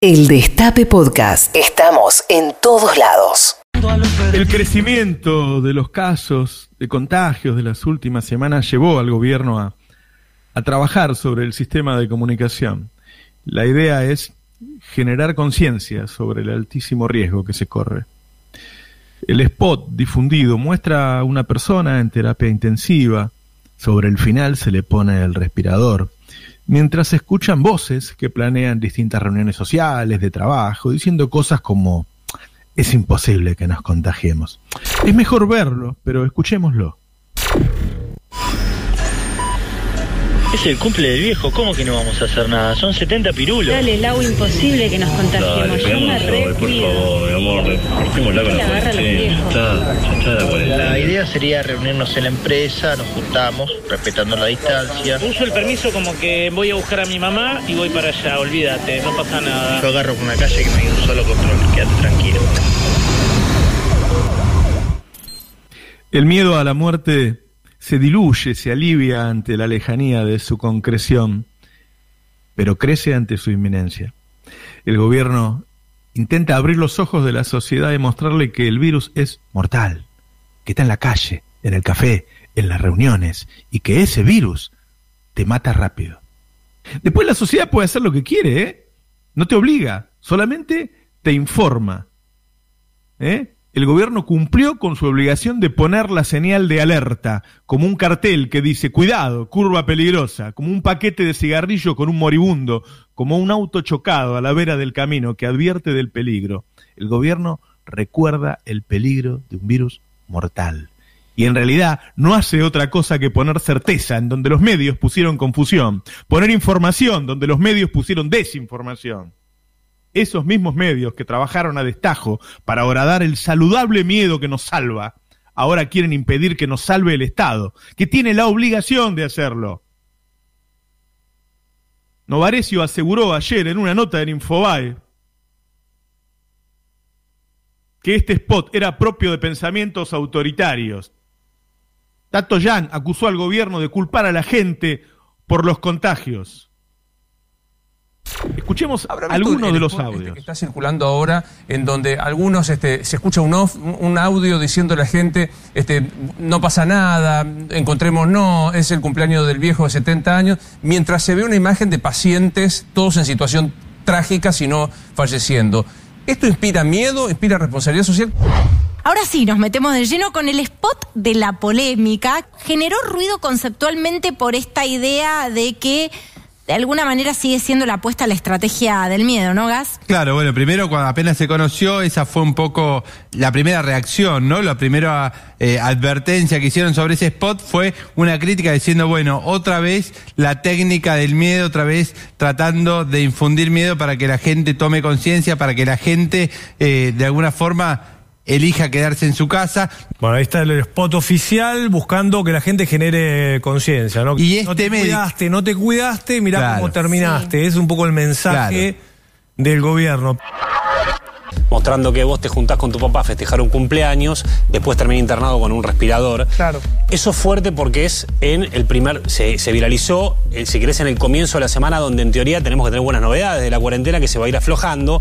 El Destape Podcast. Estamos en todos lados. El crecimiento de los casos de contagios de las últimas semanas llevó al gobierno a, a trabajar sobre el sistema de comunicación. La idea es generar conciencia sobre el altísimo riesgo que se corre. El spot difundido muestra a una persona en terapia intensiva. Sobre el final se le pone el respirador mientras escuchan voces que planean distintas reuniones sociales, de trabajo, diciendo cosas como es imposible que nos contagiemos. Es mejor verlo, pero escuchémoslo. Es el cumple del viejo, ¿cómo que no vamos a hacer nada? Son 70 pirulos. Dale, Lau, imposible que nos contagiemos. Dale, Yo me re por favor, mi amor, con Le la cuarentena. Está, está la cuarentena. La idea sería reunirnos en la empresa, nos juntamos, respetando la distancia. Uso el permiso como que voy a buscar a mi mamá y voy para allá, olvídate, no pasa nada. Yo agarro por una calle que no hay un solo control, quédate tranquilo. El miedo a la muerte se diluye, se alivia ante la lejanía de su concreción, pero crece ante su inminencia. El gobierno intenta abrir los ojos de la sociedad y mostrarle que el virus es mortal, que está en la calle, en el café, en las reuniones, y que ese virus te mata rápido. Después la sociedad puede hacer lo que quiere, ¿eh? No te obliga, solamente te informa. ¿Eh? El gobierno cumplió con su obligación de poner la señal de alerta, como un cartel que dice, cuidado, curva peligrosa, como un paquete de cigarrillo con un moribundo, como un auto chocado a la vera del camino que advierte del peligro. El gobierno recuerda el peligro de un virus mortal. Y en realidad no hace otra cosa que poner certeza en donde los medios pusieron confusión, poner información donde los medios pusieron desinformación esos mismos medios que trabajaron a destajo para horadar el saludable miedo que nos salva, ahora quieren impedir que nos salve el Estado, que tiene la obligación de hacerlo. Novarecio aseguró ayer en una nota en Infobae que este spot era propio de pensamientos autoritarios. Tato Yan acusó al gobierno de culpar a la gente por los contagios. Escuchemos ¿Habrá visto algunos de los este audios. que está circulando ahora, en donde algunos este, se escucha un, off- un audio diciendo a la gente, este, no pasa nada, encontremos no, es el cumpleaños del viejo de 70 años, mientras se ve una imagen de pacientes, todos en situación trágica, si no falleciendo. ¿Esto inspira miedo, inspira responsabilidad social? Ahora sí, nos metemos de lleno con el spot de la polémica. Generó ruido conceptualmente por esta idea de que de alguna manera sigue siendo la apuesta a la estrategia del miedo, ¿no, Gas? Claro, bueno, primero cuando apenas se conoció, esa fue un poco la primera reacción, ¿no? La primera eh, advertencia que hicieron sobre ese spot fue una crítica diciendo, bueno, otra vez la técnica del miedo, otra vez tratando de infundir miedo para que la gente tome conciencia, para que la gente eh, de alguna forma elija quedarse en su casa. Bueno, ahí está el spot oficial buscando que la gente genere conciencia, ¿no? Y no este te médico- cuidaste, no te cuidaste, mirá Claro. cómo terminaste. Es un poco el mensaje del gobierno. mostrando que vos te juntás con tu papá a festejar un cumpleaños, después termina internado con un respirador. Claro. Eso es fuerte porque es en el primer, se, se viralizó, eh, si querés, en el comienzo de la semana, donde en teoría tenemos que tener buenas novedades de la cuarentena que se va a ir aflojando.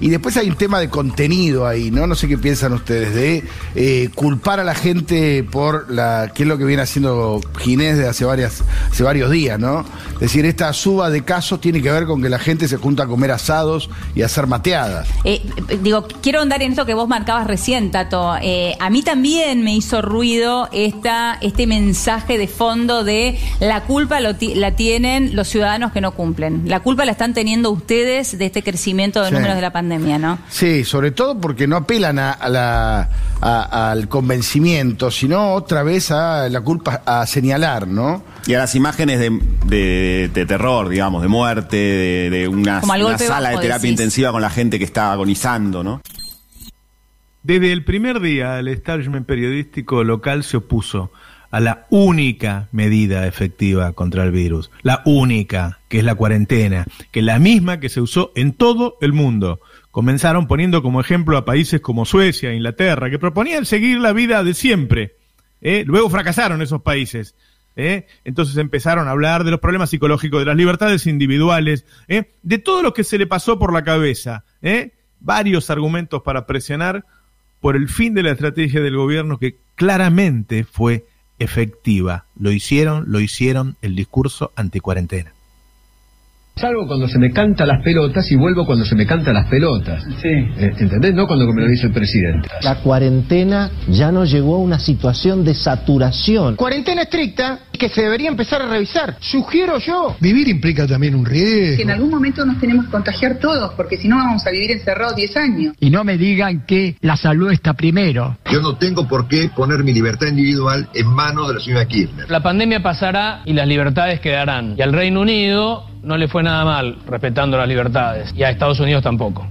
Y después hay un tema de contenido ahí, ¿no? No sé qué piensan ustedes, de eh, culpar a la gente por la. qué es lo que viene haciendo Ginés de hace, varias, hace varios días, ¿no? Es decir, esta suba de casos tiene que ver con que la gente se junta a comer asados y a hacer mateadas. Eh, eh, digo, quiero andar en esto que vos marcabas recién, Tato. Eh, a mí también me hizo ruido esta, este mensaje de fondo de la culpa lo la tienen los ciudadanos que no cumplen. La culpa la están teniendo ustedes de este crecimiento de Sí. números de la pandemia, ¿no? Sí, sobre todo porque no apelan a, a la, a- al convencimiento, sino otra vez a la culpa, a señalar, ¿no? Y a las imágenes de, de- de terror, digamos, de muerte, de, de una, sala bajo, de terapia decís. intensiva con la gente que está agonizando, ¿no? Desde el primer día, el establishment periodístico local se opuso a la única medida efectiva contra el virus, la única, que es la cuarentena, que es la misma que se usó en todo el mundo. Comenzaron poniendo como ejemplo a países como Suecia, Inglaterra, que proponían seguir la vida de siempre. ¿eh? Luego fracasaron esos países. ¿eh? Entonces empezaron a hablar de los problemas psicológicos, de las libertades individuales, ¿eh? de todo lo que se le pasó por la cabeza. Varios argumentos para presionar por el fin de la estrategia del gobierno que claramente fue efectiva. Lo hicieron, lo hicieron el discurso anticuarentena. Salgo cuando se me canta las pelotas y vuelvo cuando se me canta las pelotas. Sí. Eh, ¿Entendés? No cuando me lo dice el presidente. La cuarentena ya nos llevó a una situación de saturación. Cuarentena estricta que se debería empezar a revisar. Sugiero yo. Vivir implica también un riesgo. Que en algún momento nos tenemos que contagiar todos, porque si no vamos a vivir encerrados 10 años. Y no me digan que la salud está primero. Yo no tengo por qué poner mi libertad individual en manos de la señora Kirchner. La pandemia pasará y las libertades quedarán. Y al Reino Unido no le fue nada mal respetando las libertades. Y a Estados Unidos tampoco.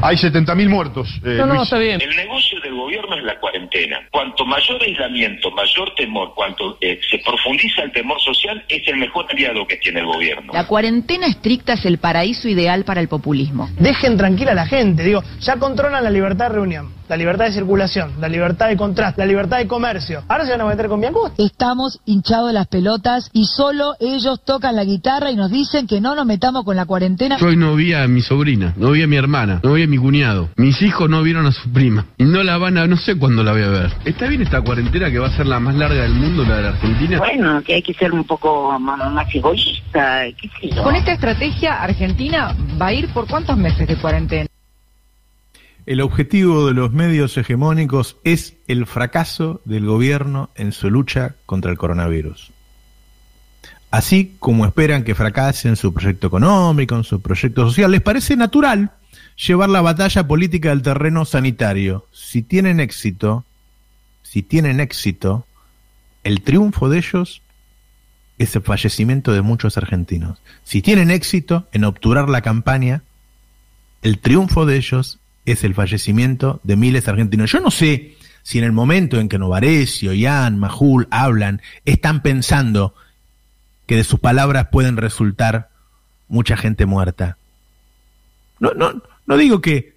Hay 70.000 muertos. Eh, no, no, Luis. está bien. El negocio del gobierno es la cuarentena. Cuanto mayor aislamiento, mayor temor, cuanto eh, se profundiza el temor social, es el mejor aliado que tiene el gobierno. La cuarentena estricta es el paraíso ideal para el populismo. Dejen tranquila a la gente, digo, ya controlan la libertad de reunión, la libertad de circulación, la libertad de contraste, la libertad de comercio. Ahora se van a meter con Biancusti. Estamos hinchados de las pelotas y solo ellos tocan la guitarra y nos dicen que no nos metamos con la cuarentena. Yo hoy no vi a mi sobrina, no vi a mi hermana, no vi a mi cuñado. Mis hijos no vieron a su prima. Y no la van a, no sé cuándo la voy a ver. ¿Está bien esta cuarentena que va a ser la más larga del mundo, la de la Argentina? Bueno, que hay que ser un poco más, más egoísta, qué sé yo. Con esta estrategia, Argentina va a ir por cuántos meses de cuarentena. El objetivo de los medios hegemónicos es el fracaso del gobierno en su lucha contra el coronavirus. Así como esperan que fracase en su proyecto económico, en su proyecto social, les parece natural llevar la batalla política del terreno sanitario. Si tienen éxito, si tienen éxito, el triunfo de ellos es el fallecimiento de muchos argentinos. Si tienen éxito en obturar la campaña, el triunfo de ellos es el fallecimiento de miles de argentinos. Yo no sé si en el momento en que Novarecio, Ian, Majul hablan, están pensando que de sus palabras pueden resultar mucha gente muerta. No, no, no digo que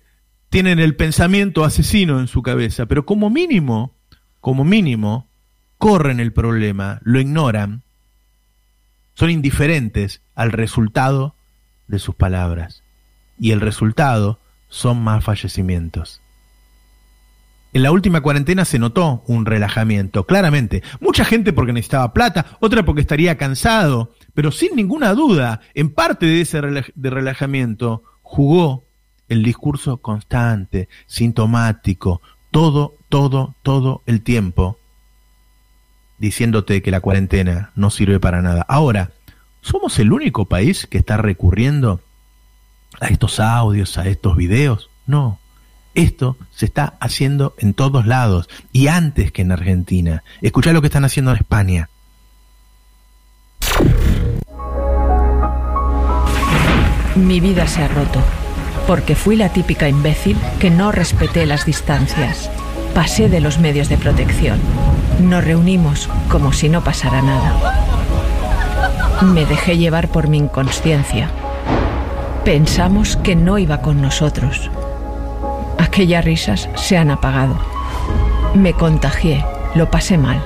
tienen el pensamiento asesino en su cabeza, pero como mínimo, como mínimo, corren el problema, lo ignoran, son indiferentes al resultado de sus palabras. Y el resultado son más fallecimientos. En la última cuarentena se notó un relajamiento, claramente. Mucha gente porque necesitaba plata, otra porque estaría cansado, pero sin ninguna duda, en parte de ese de relajamiento jugó el discurso constante, sintomático, todo, todo, todo el tiempo, diciéndote que la cuarentena no sirve para nada. Ahora, ¿somos el único país que está recurriendo a estos audios, a estos videos? No. Esto se está haciendo en todos lados y antes que en Argentina. Escuchá lo que están haciendo en España. Mi vida se ha roto porque fui la típica imbécil que no respeté las distancias. Pasé de los medios de protección. Nos reunimos como si no pasara nada. Me dejé llevar por mi inconsciencia. Pensamos que no iba con nosotros. Aquellas risas se han apagado. Me contagié, lo pasé mal.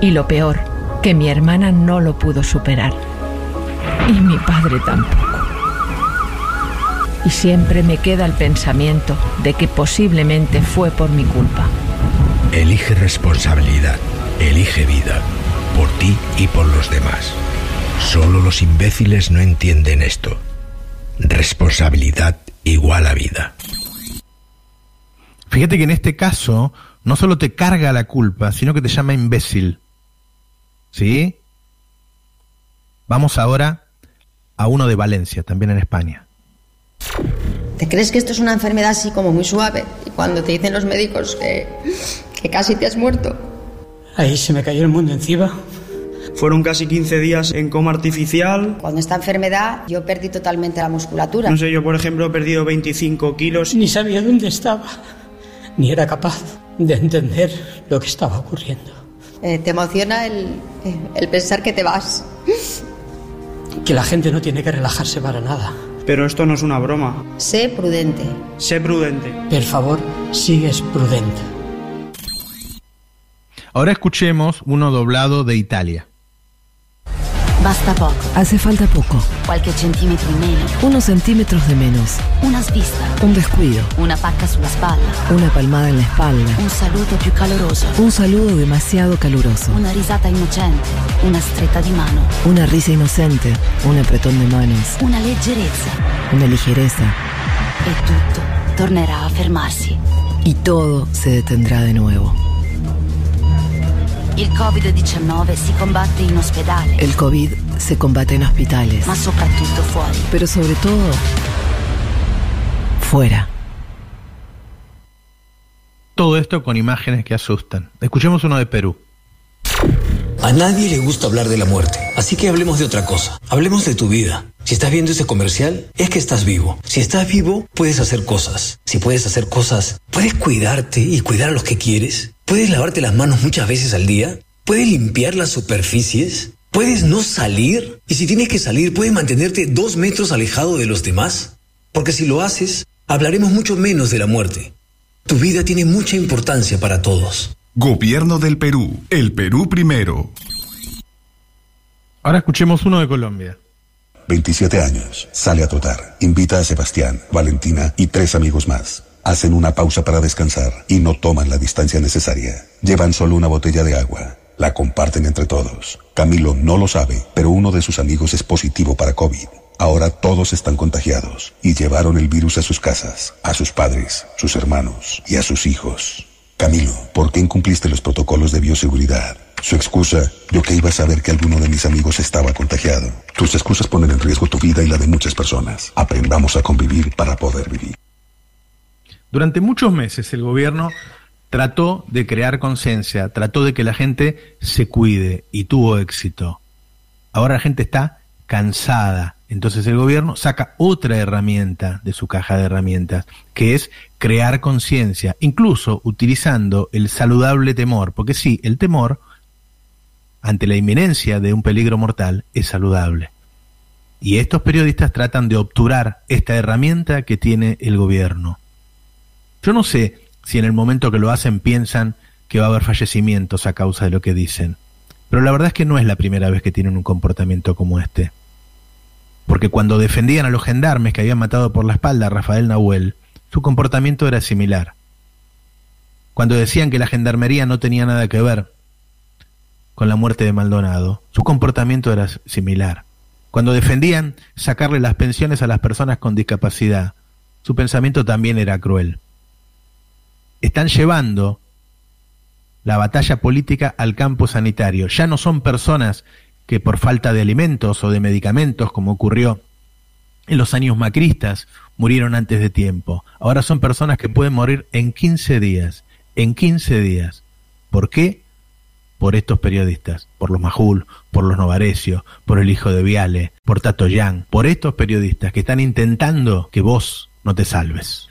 Y lo peor, que mi hermana no lo pudo superar. Y mi padre tampoco. Y siempre me queda el pensamiento de que posiblemente fue por mi culpa. Elige responsabilidad, elige vida, por ti y por los demás. Solo los imbéciles no entienden esto. Responsabilidad igual a vida. Fíjate que en este caso no solo te carga la culpa, sino que te llama imbécil. ¿Sí? Vamos ahora a uno de Valencia, también en España. ¿Te crees que esto es una enfermedad así como muy suave? Y cuando te dicen los médicos que, que casi te has muerto. Ahí se me cayó el mundo encima. Fueron casi 15 días en coma artificial. Cuando esta enfermedad yo perdí totalmente la musculatura. No sé, yo por ejemplo he perdido 25 kilos. Ni sabía dónde estaba, ni era capaz de entender lo que estaba ocurriendo. Eh, te emociona el, el pensar que te vas. Que la gente no tiene que relajarse para nada. Pero esto no es una broma. Sé prudente. Sé prudente. Por favor, sigues prudente. Ahora escuchemos uno doblado de Italia. Basta poco. Hace falta poco. Qualche centimetro in meno. Unos centímetros de menos. Una svista. Un descuido. Una pacca sulla spalla. Una palmada en la espalda. Un saluto più caloroso. Un saludo demasiado caluroso. Una risata innocente. Una stretta di mano. Una risa inocente. Un apretón de manos. Una leggerezza. Una ligereza. E tutto a fermarsi. Y todo se detendrá de nuevo. Il Covid-19 si combatte in ospedale. El COVID se combate en hospitales. Ma soprattutto fuori. Pero sobre todo, fuera. Todo esto con imágenes que asustan. Escuchemos uno de Perú. A nadie le gusta hablar de la muerte, así que hablemos de otra cosa. Hablemos de tu vida. Si estás viendo ese comercial, es que estás vivo. Si estás vivo, puedes hacer cosas. Si puedes hacer cosas, puedes cuidarte y cuidar a los que quieres. Puedes lavarte las manos muchas veces al día. Puedes limpiar las superficies. Puedes no salir. Y si tienes que salir, puedes mantenerte dos metros alejado de los demás. Porque si lo haces, hablaremos mucho menos de la muerte. Tu vida tiene mucha importancia para todos. Gobierno del Perú. El Perú primero. Ahora escuchemos uno de Colombia. 27 años. Sale a trotar. Invita a Sebastián, Valentina y tres amigos más. Hacen una pausa para descansar y no toman la distancia necesaria. Llevan solo una botella de agua. La comparten entre todos. Camilo no lo sabe, pero uno de sus amigos es positivo para COVID. Ahora todos están contagiados y llevaron el virus a sus casas, a sus padres, sus hermanos y a sus hijos. Camilo, ¿por qué incumpliste los protocolos de bioseguridad? Su excusa, yo que iba a saber que alguno de mis amigos estaba contagiado. Tus excusas ponen en riesgo tu vida y la de muchas personas. Aprendamos a convivir para poder vivir. Durante muchos meses el gobierno trató de crear conciencia, trató de que la gente se cuide y tuvo éxito. Ahora la gente está cansada. Entonces el gobierno saca otra herramienta de su caja de herramientas, que es crear conciencia, incluso utilizando el saludable temor, porque sí, el temor ante la inminencia de un peligro mortal es saludable. Y estos periodistas tratan de obturar esta herramienta que tiene el gobierno. Yo no sé si en el momento que lo hacen piensan que va a haber fallecimientos a causa de lo que dicen, pero la verdad es que no es la primera vez que tienen un comportamiento como este. Porque cuando defendían a los gendarmes que habían matado por la espalda a Rafael Nahuel, su comportamiento era similar. Cuando decían que la gendarmería no tenía nada que ver con la muerte de Maldonado, su comportamiento era similar. Cuando defendían sacarle las pensiones a las personas con discapacidad, su pensamiento también era cruel. Están llevando la batalla política al campo sanitario. Ya no son personas que por falta de alimentos o de medicamentos, como ocurrió en los años macristas, murieron antes de tiempo. Ahora son personas que pueden morir en 15 días. En 15 días. ¿Por qué? Por estos periodistas, por los Majul, por los Novarecio, por el hijo de Viale, por Tato Yang, por estos periodistas que están intentando que vos no te salves.